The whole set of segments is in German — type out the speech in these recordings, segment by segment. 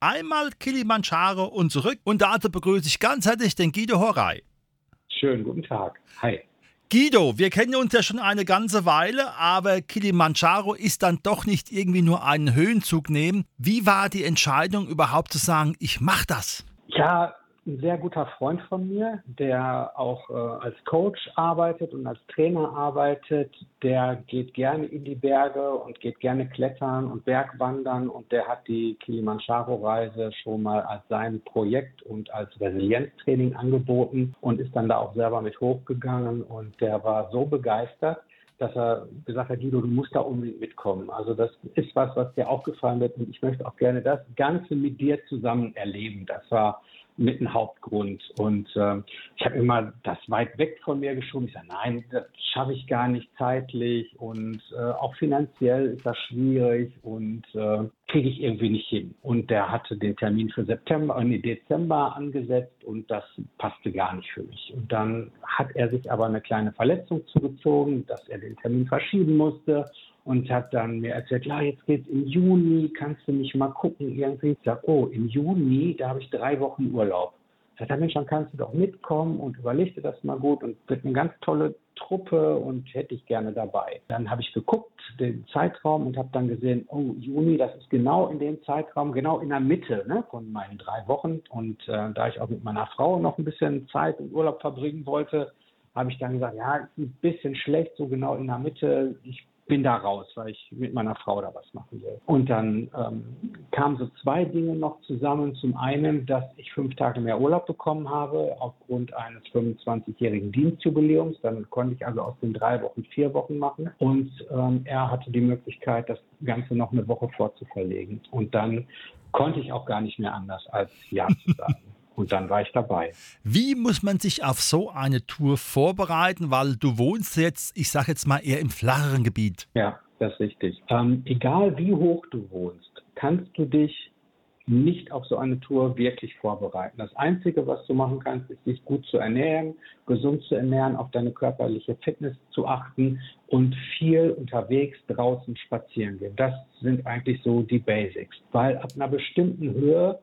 einmal Kilimanjaro und zurück. Und dazu begrüße ich ganz herzlich den Guido Horrey. Schönen guten Tag. Hi. Guido, wir kennen uns ja schon eine ganze Weile, aber Kilimanjaro ist dann doch nicht irgendwie nur einen Höhenzug nehmen. Wie war die Entscheidung überhaupt zu sagen, ich mache das? Ja, ein sehr guter Freund von mir, der auch äh, als Coach arbeitet und als Trainer arbeitet. Der geht gerne in die Berge und geht gerne klettern und Bergwandern und der hat die Kilimanjaro-Reise schon mal als sein Projekt und als Resilienztraining angeboten und ist dann da auch selber mit hochgegangen und der war so begeistert, dass er gesagt hat, Guido, du musst da unbedingt mitkommen. Also das ist was, was dir aufgefallen wird und ich möchte auch gerne das Ganze mit dir zusammen erleben. Das war mit ein Hauptgrund. Und äh, ich habe immer das weit weg von mir geschoben. Ich sage, nein, das schaffe ich gar nicht zeitlich und äh, auch finanziell ist das schwierig und äh, kriege ich irgendwie nicht hin. Und der hatte den Termin für September, äh, nee, Dezember angesetzt und das passte gar nicht für mich. Und dann hat er sich aber eine kleine Verletzung zugezogen, dass er den Termin verschieben musste und hat dann mir erzählt, ja, jetzt geht's im Juni, kannst du nicht mal gucken irgendwie. Ich sag, oh, im Juni, da habe ich drei Wochen Urlaub. Ich sag, Mensch, dann kannst du doch mitkommen und überleg das mal gut und wird eine ganz tolle Truppe und hätte ich gerne dabei. Dann habe ich geguckt, den Zeitraum und habe dann gesehen, oh, Juni, das ist genau in dem Zeitraum, genau in der Mitte ne, von meinen drei Wochen. Und äh, da ich auch mit meiner Frau noch ein bisschen Zeit und Urlaub verbringen wollte, habe ich dann gesagt, ja, ist ein bisschen schlecht, so genau in der Mitte. Ich bin da raus, weil ich mit meiner Frau da was machen will. Und dann ähm, kamen so zwei Dinge noch zusammen. Zum einen, dass ich fünf Tage mehr Urlaub bekommen habe aufgrund eines 25-jährigen Dienstjubiläums. Dann konnte ich also aus den drei Wochen vier Wochen machen. Und ähm, er hatte die Möglichkeit, das Ganze noch eine Woche vorzuverlegen. Und dann konnte ich auch gar nicht mehr anders als Ja zu sagen. Und dann war ich dabei. Wie muss man sich auf so eine Tour vorbereiten? Weil du wohnst jetzt, ich sage jetzt mal, eher im flacheren Gebiet. Ja, das ist richtig. Ähm, egal wie hoch du wohnst, kannst du dich nicht auf so eine Tour wirklich vorbereiten. Das Einzige, was du machen kannst, ist, dich gut zu ernähren, gesund zu ernähren, auf deine körperliche Fitness zu achten und viel unterwegs draußen spazieren gehen. Das sind eigentlich so die Basics. Weil ab einer bestimmten Höhe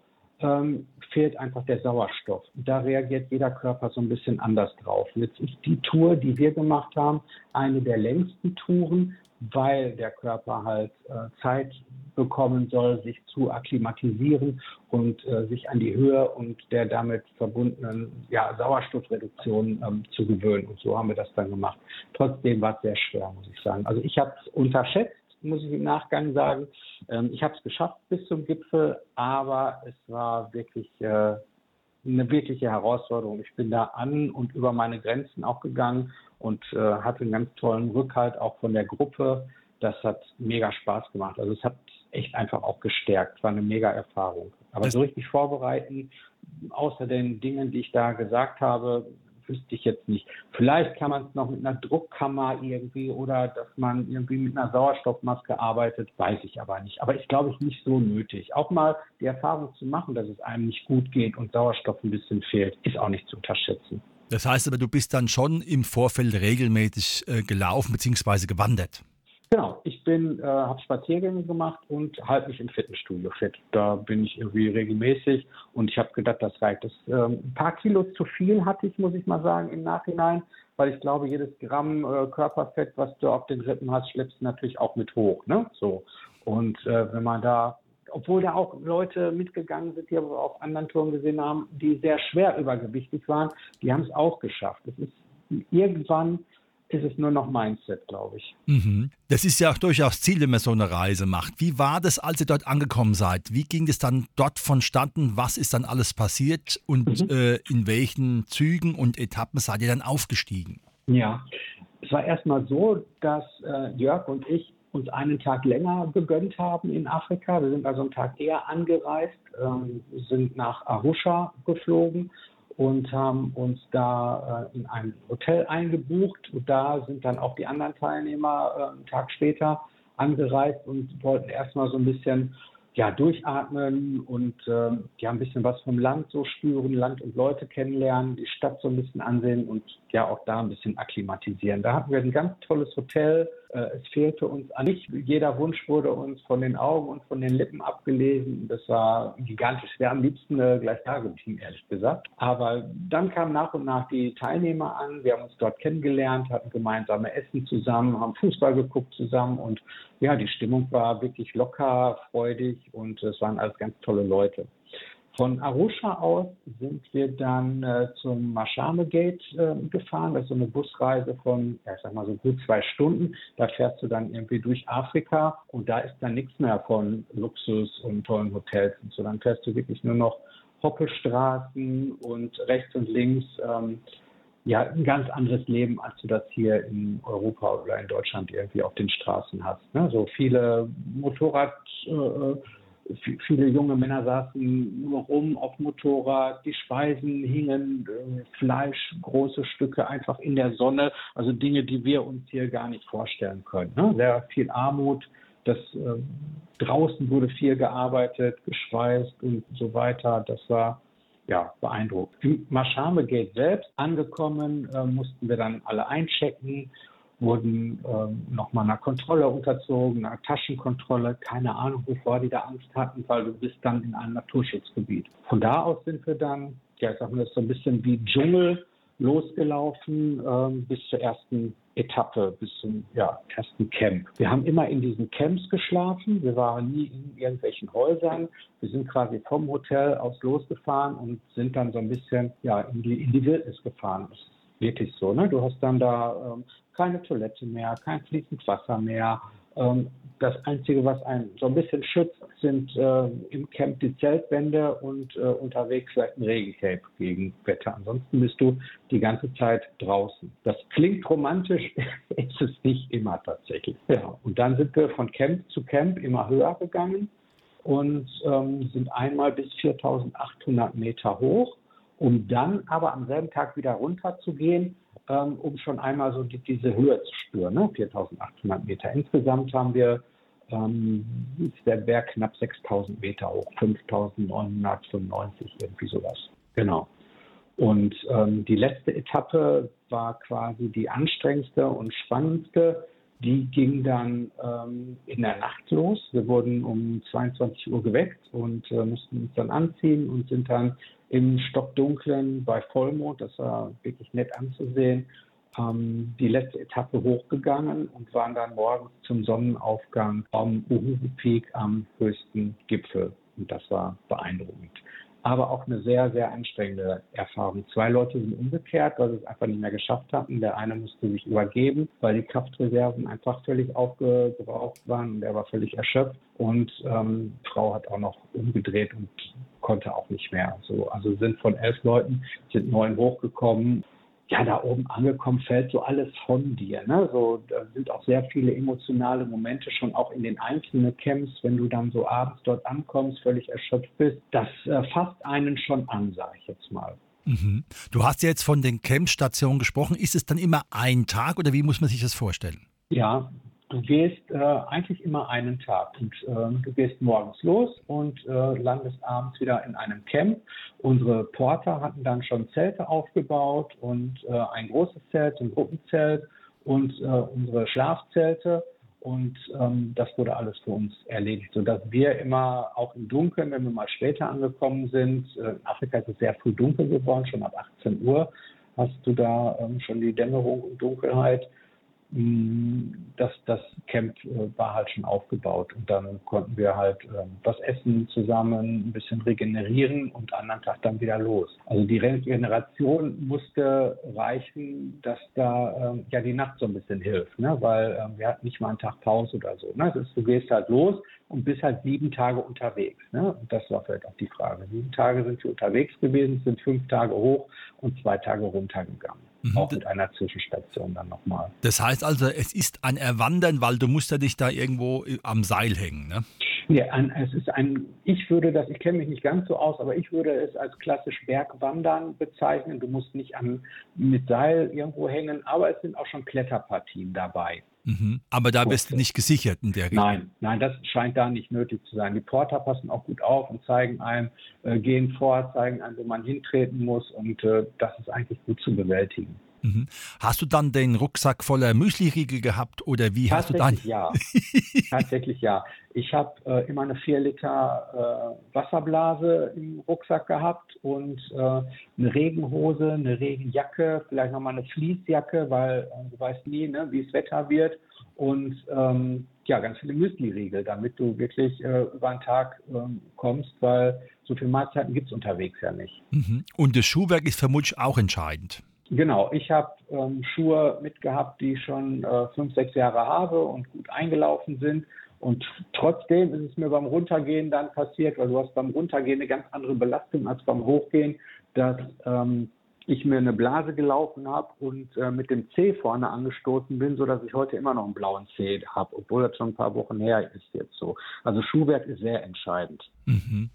ähm, fehlt einfach der Sauerstoff. Da reagiert jeder Körper so ein bisschen anders drauf. Jetzt ist die Tour, die wir gemacht haben, eine der längsten Touren, weil der Körper halt äh, Zeit bekommen soll, sich zu akklimatisieren und äh, sich an die Höhe und der damit verbundenen ja, Sauerstoffreduktion ähm, zu gewöhnen. Und so haben wir das dann gemacht. Trotzdem war es sehr schwer, muss ich sagen. Also ich habe es unterschätzt muss ich im Nachgang sagen. Ähm, ich habe es geschafft bis zum Gipfel, aber es war wirklich äh, eine wirkliche Herausforderung. Ich bin da an und über meine Grenzen auch gegangen und äh, hatte einen ganz tollen Rückhalt auch von der Gruppe. Das hat mega Spaß gemacht. Also es hat echt einfach auch gestärkt. War eine mega Erfahrung. Aber das so richtig vorbereiten, außer den Dingen, die ich da gesagt habe, wüsste ich jetzt nicht. Vielleicht kann man es noch mit einer Druckkammer irgendwie oder dass man irgendwie mit einer Sauerstoffmaske arbeitet, weiß ich aber nicht. Aber ich glaube, ist nicht so nötig. Auch mal die Erfahrung zu machen, dass es einem nicht gut geht und Sauerstoff ein bisschen fehlt, ist auch nicht zu unterschätzen. Das heißt aber, du bist dann schon im Vorfeld regelmäßig äh, gelaufen bzw. gewandert. Genau, ich bin, äh, habe Spaziergänge gemacht und halte mich im Fitnessstudio fit. Da bin ich irgendwie regelmäßig und ich habe gedacht, das reicht. Das, ähm, ein paar Kilos zu viel hatte ich, muss ich mal sagen, im Nachhinein, weil ich glaube, jedes Gramm äh, Körperfett, was du auf den Rippen hast, schleppst du natürlich auch mit hoch. Ne? So. Und äh, wenn man da, obwohl da auch Leute mitgegangen sind, die aber auf anderen Touren gesehen haben, die sehr schwer übergewichtig waren, die haben es auch geschafft. Es ist irgendwann ist es nur noch Mindset, glaube ich. Mhm. Das ist ja auch durchaus Ziel, wenn man so eine Reise macht. Wie war das, als ihr dort angekommen seid? Wie ging es dann dort vonstatten? Was ist dann alles passiert und mhm. äh, in welchen Zügen und Etappen seid ihr dann aufgestiegen? Ja, es war erstmal so, dass äh, Jörg und ich uns einen Tag länger gegönnt haben in Afrika. Wir sind also einen Tag eher angereist, ähm, sind nach Arusha geflogen und haben uns da äh, in ein Hotel eingebucht. Und da sind dann auch die anderen Teilnehmer äh, einen Tag später angereist und wollten erstmal so ein bisschen ja, durchatmen und äh, ja, ein bisschen was vom Land so spüren, Land und Leute kennenlernen, die Stadt so ein bisschen ansehen und ja auch da ein bisschen akklimatisieren. Da hatten wir ein ganz tolles Hotel. Äh, es fehlte uns an nicht. Jeder Wunsch wurde uns von den Augen und von den Lippen abgelesen. Das war gigantisch. Wir am liebsten äh, gleich da geblieben, ehrlich gesagt. Aber dann kamen nach und nach die Teilnehmer an. Wir haben uns dort kennengelernt, hatten gemeinsame Essen zusammen, haben Fußball geguckt zusammen und ja, die Stimmung war wirklich locker, freudig und es waren alles ganz tolle Leute. Von Arusha aus sind wir dann äh, zum Mashame Gate äh, gefahren. Das ist so eine Busreise von, ja, ich sag mal so gut zwei Stunden. Da fährst du dann irgendwie durch Afrika und da ist dann nichts mehr von Luxus und tollen Hotels und so. Dann fährst du wirklich nur noch Hoppelstraßen und rechts und links. Ähm, ja, ein ganz anderes Leben, als du das hier in Europa oder in Deutschland irgendwie auf den Straßen hast. Ne? So viele Motorrad, äh, viele junge Männer saßen nur rum auf Motorrad, die Speisen hingen, äh, Fleisch, große Stücke einfach in der Sonne, also Dinge, die wir uns hier gar nicht vorstellen können. Ne? Sehr viel Armut, das äh, draußen wurde viel gearbeitet, geschweißt und so weiter. Das war ja, beeindruckt. Im Mashame Gate selbst angekommen, äh, mussten wir dann alle einchecken wurden ähm, nochmal einer Kontrolle unterzogen, einer Taschenkontrolle. Keine Ahnung, wovor die da Angst hatten, weil du bist dann in einem Naturschutzgebiet. Von da aus sind wir dann, ja, ich sag mal, so ein bisschen wie Dschungel losgelaufen ähm, bis zur ersten Etappe, bis zum ja, ersten Camp. Wir haben immer in diesen Camps geschlafen. Wir waren nie in irgendwelchen Häusern. Wir sind quasi vom Hotel aus losgefahren und sind dann so ein bisschen ja, in, die, in die Wildnis gefahren. Das ist wirklich so. Ne? Du hast dann da ähm, keine Toilette mehr, kein fließend Wasser mehr. Ähm, das Einzige, was einen so ein bisschen schützt, sind äh, im Camp die Zeltwände und äh, unterwegs vielleicht ein Regencape gegen Wetter. Ansonsten bist du die ganze Zeit draußen. Das klingt romantisch, ist es nicht immer tatsächlich. Ja, und dann sind wir von Camp zu Camp immer höher gegangen und ähm, sind einmal bis 4800 Meter hoch, um dann aber am selben Tag wieder runter zu gehen ähm, um schon einmal so die, diese Höhe zu spüren. Ne? 4.800 Meter. Insgesamt haben wir ähm, ist der Berg knapp 6.000 Meter hoch, 5.995 irgendwie sowas. Genau. Und ähm, die letzte Etappe war quasi die anstrengendste und spannendste. Die ging dann ähm, in der Nacht los. Wir wurden um 22 Uhr geweckt und äh, mussten uns dann anziehen und sind dann im Stockdunklen bei Vollmond, das war wirklich nett anzusehen, ähm, die letzte Etappe hochgegangen und waren dann morgens zum Sonnenaufgang am Uhuru Peak am höchsten Gipfel. Und das war beeindruckend aber auch eine sehr, sehr anstrengende Erfahrung. Zwei Leute sind umgekehrt, weil sie es einfach nicht mehr geschafft hatten. Der eine musste sich übergeben, weil die Kraftreserven einfach völlig aufgebraucht waren und er war völlig erschöpft. Und ähm, Frau hat auch noch umgedreht und konnte auch nicht mehr. So, also sind von elf Leuten, sind neun hochgekommen ja, da oben angekommen fällt so alles von dir. Ne? So, da sind auch sehr viele emotionale Momente schon auch in den einzelnen Camps, wenn du dann so abends dort ankommst, völlig erschöpft bist. Das äh, fasst einen schon an, sage ich jetzt mal. Mhm. Du hast jetzt von den Campstationen gesprochen. Ist es dann immer ein Tag oder wie muss man sich das vorstellen? Ja, Du gehst äh, eigentlich immer einen Tag und äh, du gehst morgens los und äh, landest abends wieder in einem Camp. Unsere Porter hatten dann schon Zelte aufgebaut und äh, ein großes Zelt, ein Gruppenzelt und äh, unsere Schlafzelte. Und ähm, das wurde alles für uns erledigt, sodass wir immer auch im Dunkeln, wenn wir mal später angekommen sind, äh, in Afrika ist es sehr früh dunkel geworden, schon ab 18 Uhr hast du da ähm, schon die Dämmerung und Dunkelheit das, das Camp äh, war halt schon aufgebaut und dann konnten wir halt ähm, was essen zusammen, ein bisschen regenerieren und am anderen Tag dann wieder los. Also die Regeneration musste reichen, dass da ähm, ja die Nacht so ein bisschen hilft, ne? weil ähm, wir hatten nicht mal einen Tag Pause oder so. Ne? Ist, du gehst halt los, und bist halt sieben Tage unterwegs. Ne? Und das war vielleicht auch die Frage. Sieben Tage sind wir unterwegs gewesen, sind fünf Tage hoch und zwei Tage runtergegangen. Mhm. Auch mit einer Zwischenstation dann nochmal. Das heißt also, es ist ein Erwandern, weil du musst ja dich da irgendwo am Seil hängen, ne? Ja, ein, es ist ein, ich würde das, ich kenne mich nicht ganz so aus, aber ich würde es als klassisch Bergwandern bezeichnen. Du musst nicht an, mit Seil irgendwo hängen, aber es sind auch schon Kletterpartien dabei. Mhm. Aber da bist du nicht gesichert in der Richtung. Nein, nein, das scheint da nicht nötig zu sein. Die Porter passen auch gut auf und zeigen einem, äh, gehen vor, zeigen einem, wo man hintreten muss und äh, das ist eigentlich gut zu bewältigen. Mhm. Hast du dann den Rucksack voller Müsliriegel gehabt oder wie hast du dann? Ja, tatsächlich ja. Ich habe äh, immer eine 4 Liter äh, Wasserblase im Rucksack gehabt und äh, eine Regenhose, eine Regenjacke, vielleicht nochmal eine Fließjacke, weil äh, du weißt nie, ne, wie es Wetter wird. Und ähm, ja, ganz viele Müsliriegel, damit du wirklich äh, über den Tag ähm, kommst, weil so viele Mahlzeiten gibt es unterwegs ja nicht. Mhm. Und das Schuhwerk ist vermutlich auch entscheidend. Genau, ich habe ähm, Schuhe mitgehabt, die schon äh, fünf, sechs Jahre habe und gut eingelaufen sind. Und trotzdem ist es mir beim Runtergehen dann passiert, weil du hast beim Runtergehen eine ganz andere Belastung als beim Hochgehen, dass ähm, ich mir eine Blase gelaufen habe und äh, mit dem C vorne angestoßen bin, sodass ich heute immer noch einen blauen C habe, obwohl das schon ein paar Wochen her ist jetzt so. Also Schuhwerk ist sehr entscheidend. Mhm.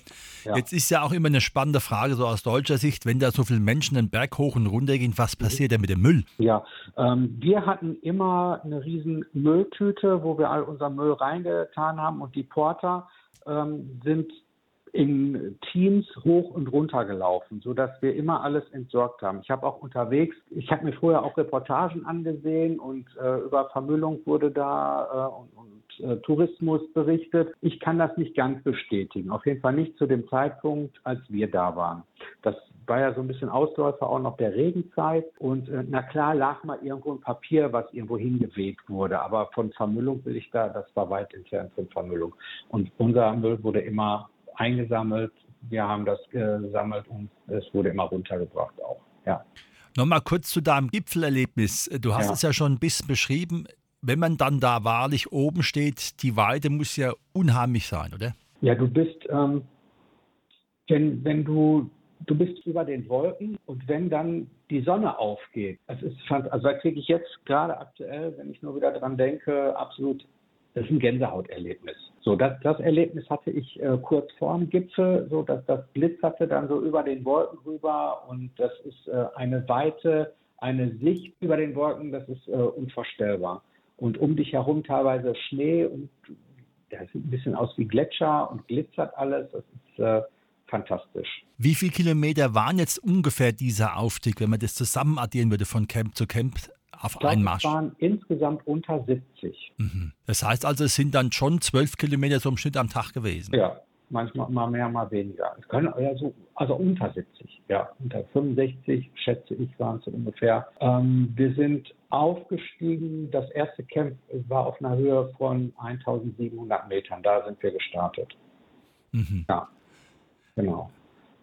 Ja. Jetzt ist ja auch immer eine spannende Frage, so aus deutscher Sicht, wenn da so viele Menschen den Berg hoch und runter gehen, was mhm. passiert denn mit dem Müll? Ja, ähm, wir hatten immer eine riesen Mülltüte, wo wir all unser Müll reingetan haben und die Porter ähm, sind in Teams hoch und runter gelaufen, sodass wir immer alles entsorgt haben. Ich habe auch unterwegs, ich habe mir vorher auch Reportagen angesehen und äh, über Vermüllung wurde da äh, und, und äh, Tourismus berichtet. Ich kann das nicht ganz bestätigen. Auf jeden Fall nicht zu dem Zeitpunkt, als wir da waren. Das war ja so ein bisschen Ausläufer auch noch der Regenzeit. Und äh, na klar lag mal irgendwo ein Papier, was irgendwo hingeweht wurde. Aber von Vermüllung will ich da, das war weit entfernt von Vermüllung. Und unser Müll wurde immer eingesammelt. Wir haben das gesammelt und es wurde immer runtergebracht auch. Ja. Nochmal kurz zu deinem Gipfelerlebnis. Du hast ja. es ja schon ein bisschen beschrieben. Wenn man dann da wahrlich oben steht, die Weide muss ja unheimlich sein, oder? Ja, du bist, ähm, wenn, wenn du, du bist über den Wolken und wenn dann die Sonne aufgeht, es ist, also da kriege ich jetzt gerade aktuell, wenn ich nur wieder dran denke, absolut, das ist ein Gänsehauterlebnis. So, das, das Erlebnis hatte ich äh, kurz vorm Gipfel, so dass das glitzerte dann so über den Wolken rüber und das ist äh, eine Weite, eine Sicht über den Wolken, das ist äh, unvorstellbar. Und um dich herum teilweise Schnee und das sieht ein bisschen aus wie Gletscher und glitzert alles. Das ist äh, fantastisch. Wie viele Kilometer waren jetzt ungefähr dieser Aufstieg, wenn man das zusammen addieren würde von Camp zu Camp? Auf glaube, einen Marsch? Es waren insgesamt unter 70. Mhm. Das heißt also, es sind dann schon zwölf Kilometer so im Schnitt am Tag gewesen. Ja, manchmal mal mehr, mal weniger. Es können also, also unter 70, ja, unter 65 schätze ich waren es ungefähr. Ähm, wir sind aufgestiegen. Das erste Camp war auf einer Höhe von 1700 Metern. Da sind wir gestartet. Mhm. Ja, genau.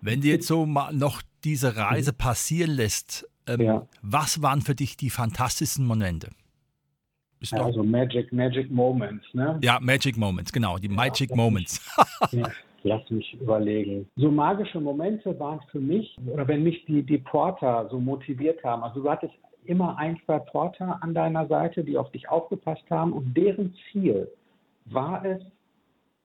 Wenn du jetzt so mal noch diese Reise passieren lässt, ähm, ja. Was waren für dich die fantastischsten Momente? Ja, also Magic, Magic Moments, ne? Ja, Magic Moments, genau, die ja, Magic Moments. Mich, lass mich überlegen. So magische Momente waren für mich, oder wenn mich die, die Porter so motiviert haben, also du hattest immer ein, zwei Porter an deiner Seite, die auf dich aufgepasst haben und deren Ziel war es,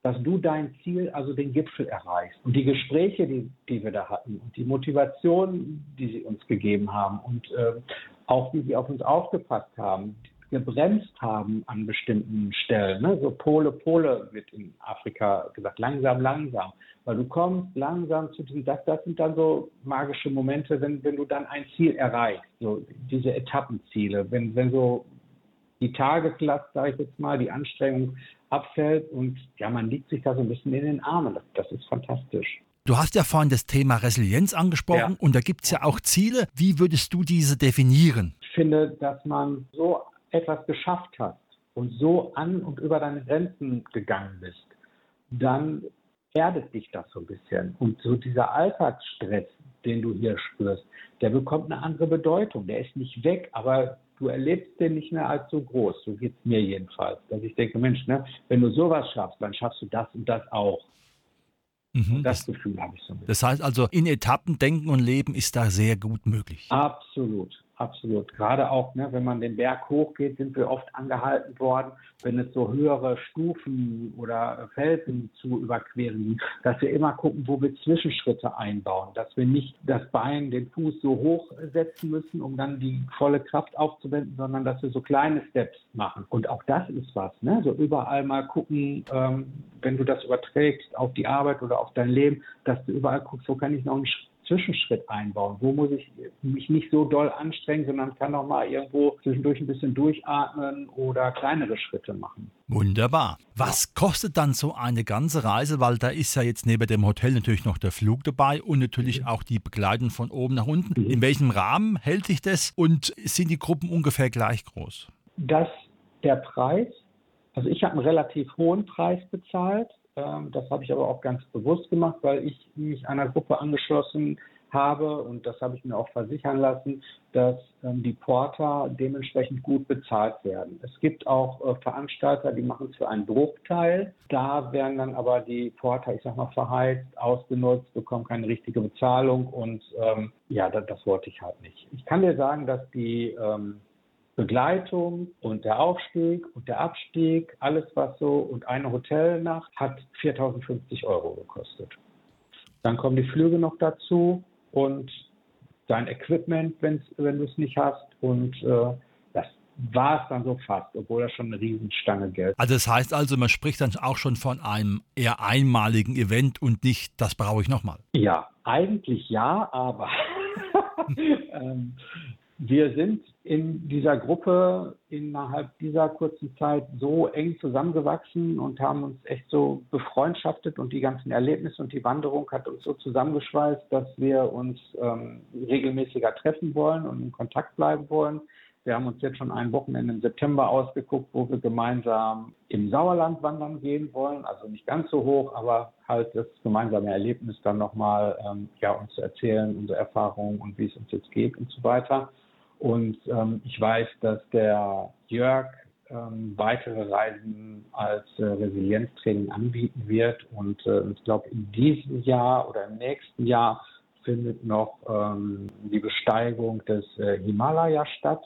dass du dein Ziel, also den Gipfel erreichst. Und die Gespräche, die, die wir da hatten und die Motivation, die sie uns gegeben haben und äh, auch wie sie auf uns aufgepasst haben, gebremst haben an bestimmten Stellen. Ne? So Pole, Pole wird in Afrika gesagt, langsam, langsam. Weil du kommst langsam zu diesem, das, das sind dann so magische Momente, wenn, wenn du dann ein Ziel erreichst, so diese Etappenziele, wenn, wenn so die Tageslast, sage ich jetzt mal, die Anstrengung abfällt und ja, man liegt sich da so ein bisschen in den Armen. Das, das ist fantastisch. Du hast ja vorhin das Thema Resilienz angesprochen ja. und da gibt es ja auch Ziele. Wie würdest du diese definieren? Ich finde, dass man so etwas geschafft hat und so an und über deine Grenzen gegangen bist, dann erdet dich das so ein bisschen. Und so dieser Alltagsstress, den du hier spürst, der bekommt eine andere Bedeutung. Der ist nicht weg, aber du erlebst den nicht mehr als so groß. So geht es mir jedenfalls. Dass ich denke, Mensch, ne, wenn du sowas schaffst, dann schaffst du das und das auch. Mhm, das, das, Gefühl habe ich so. Das heißt also, in Etappen denken und leben ist da sehr gut möglich. Absolut. Absolut. Gerade auch, ne, wenn man den Berg hochgeht, sind wir oft angehalten worden, wenn es so höhere Stufen oder Felsen zu überqueren dass wir immer gucken, wo wir Zwischenschritte einbauen, dass wir nicht das Bein, den Fuß so hoch setzen müssen, um dann die volle Kraft aufzuwenden, sondern dass wir so kleine Steps machen. Und auch das ist was, ne? So überall mal gucken, ähm, wenn du das überträgst auf die Arbeit oder auf dein Leben, dass du überall guckst, wo kann ich noch einen Schritt Zwischenschritt einbauen? Wo muss ich mich nicht so doll anstrengen, sondern kann auch mal irgendwo zwischendurch ein bisschen durchatmen oder kleinere Schritte machen? Wunderbar. Was kostet dann so eine ganze Reise? Weil da ist ja jetzt neben dem Hotel natürlich noch der Flug dabei und natürlich mhm. auch die Begleitung von oben nach unten. Mhm. In welchem Rahmen hält sich das und sind die Gruppen ungefähr gleich groß? Das der Preis. Also ich habe einen relativ hohen Preis bezahlt das habe ich aber auch ganz bewusst gemacht, weil ich mich einer Gruppe angeschlossen habe und das habe ich mir auch versichern lassen, dass ähm, die Porter dementsprechend gut bezahlt werden. Es gibt auch äh, Veranstalter, die machen es für einen Bruchteil. Da werden dann aber die Porter, ich sag mal, verheizt, ausgenutzt, bekommen keine richtige Bezahlung und ähm, ja, das, das, wollte ich halt nicht. Ich kann dir sagen, dass die ähm, Begleitung und der Aufstieg und der Abstieg, alles was so und eine Hotelnacht hat 4.050 Euro gekostet. Dann kommen die Flüge noch dazu und dein Equipment, wenn du es nicht hast und äh, das war es dann so fast, obwohl das schon eine Riesenstange Geld. Also das heißt also, man spricht dann auch schon von einem eher einmaligen Event und nicht, das brauche ich nochmal. Ja, eigentlich ja, aber ähm, wir sind in dieser Gruppe innerhalb dieser kurzen Zeit so eng zusammengewachsen und haben uns echt so befreundschaftet und die ganzen Erlebnisse und die Wanderung hat uns so zusammengeschweißt, dass wir uns ähm, regelmäßiger treffen wollen und in Kontakt bleiben wollen. Wir haben uns jetzt schon ein Wochenende im September ausgeguckt, wo wir gemeinsam im Sauerland wandern gehen wollen. Also nicht ganz so hoch, aber halt das gemeinsame Erlebnis dann nochmal ähm, ja, uns zu erzählen, unsere Erfahrungen und wie es uns jetzt geht und so weiter. Und ähm, ich weiß, dass der Jörg ähm, weitere Reisen als äh, Resilienztraining anbieten wird. Und äh, ich glaube, in diesem Jahr oder im nächsten Jahr findet noch ähm, die Besteigung des äh, Himalaya statt.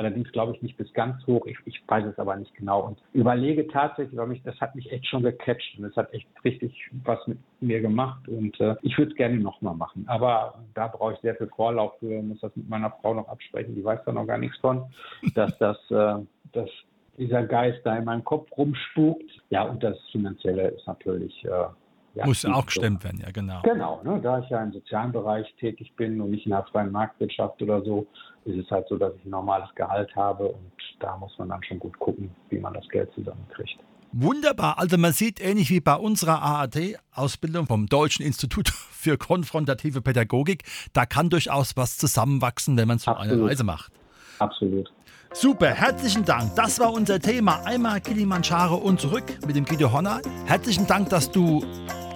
Allerdings glaube ich nicht bis ganz hoch. Ich, ich, weiß es aber nicht genau und überlege tatsächlich, weil mich das hat mich echt schon gecatcht und es hat echt richtig was mit mir gemacht und äh, ich würde es gerne nochmal machen. Aber da brauche ich sehr viel Vorlauf für, muss das mit meiner Frau noch absprechen. Die weiß da noch gar nichts von, dass das, äh, dass dieser Geist da in meinem Kopf rumspukt. Ja, und das Finanzielle ist natürlich äh, ja, Muss auch gestemmt werden, ja, genau. Genau, ne, da ich ja im sozialen Bereich tätig bin und nicht in der freien Marktwirtschaft oder so, ist es halt so, dass ich ein normales Gehalt habe und da muss man dann schon gut gucken, wie man das Geld zusammenkriegt. Wunderbar. Also man sieht ähnlich wie bei unserer AAD-Ausbildung vom Deutschen Institut für konfrontative Pädagogik, da kann durchaus was zusammenwachsen, wenn man so eine Reise macht. Absolut. Super, herzlichen Dank. Das war unser Thema. Einmal Kilimanjaro und zurück mit dem Guido Honner. Herzlichen Dank, dass du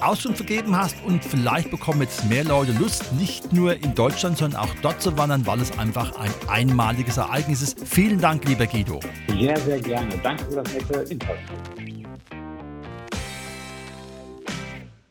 Auskunft vergeben hast und vielleicht bekommen jetzt mehr Leute Lust, nicht nur in Deutschland, sondern auch dort zu wandern, weil es einfach ein einmaliges Ereignis ist. Vielen Dank, lieber Guido. Sehr, sehr gerne. Danke für das nette Interview.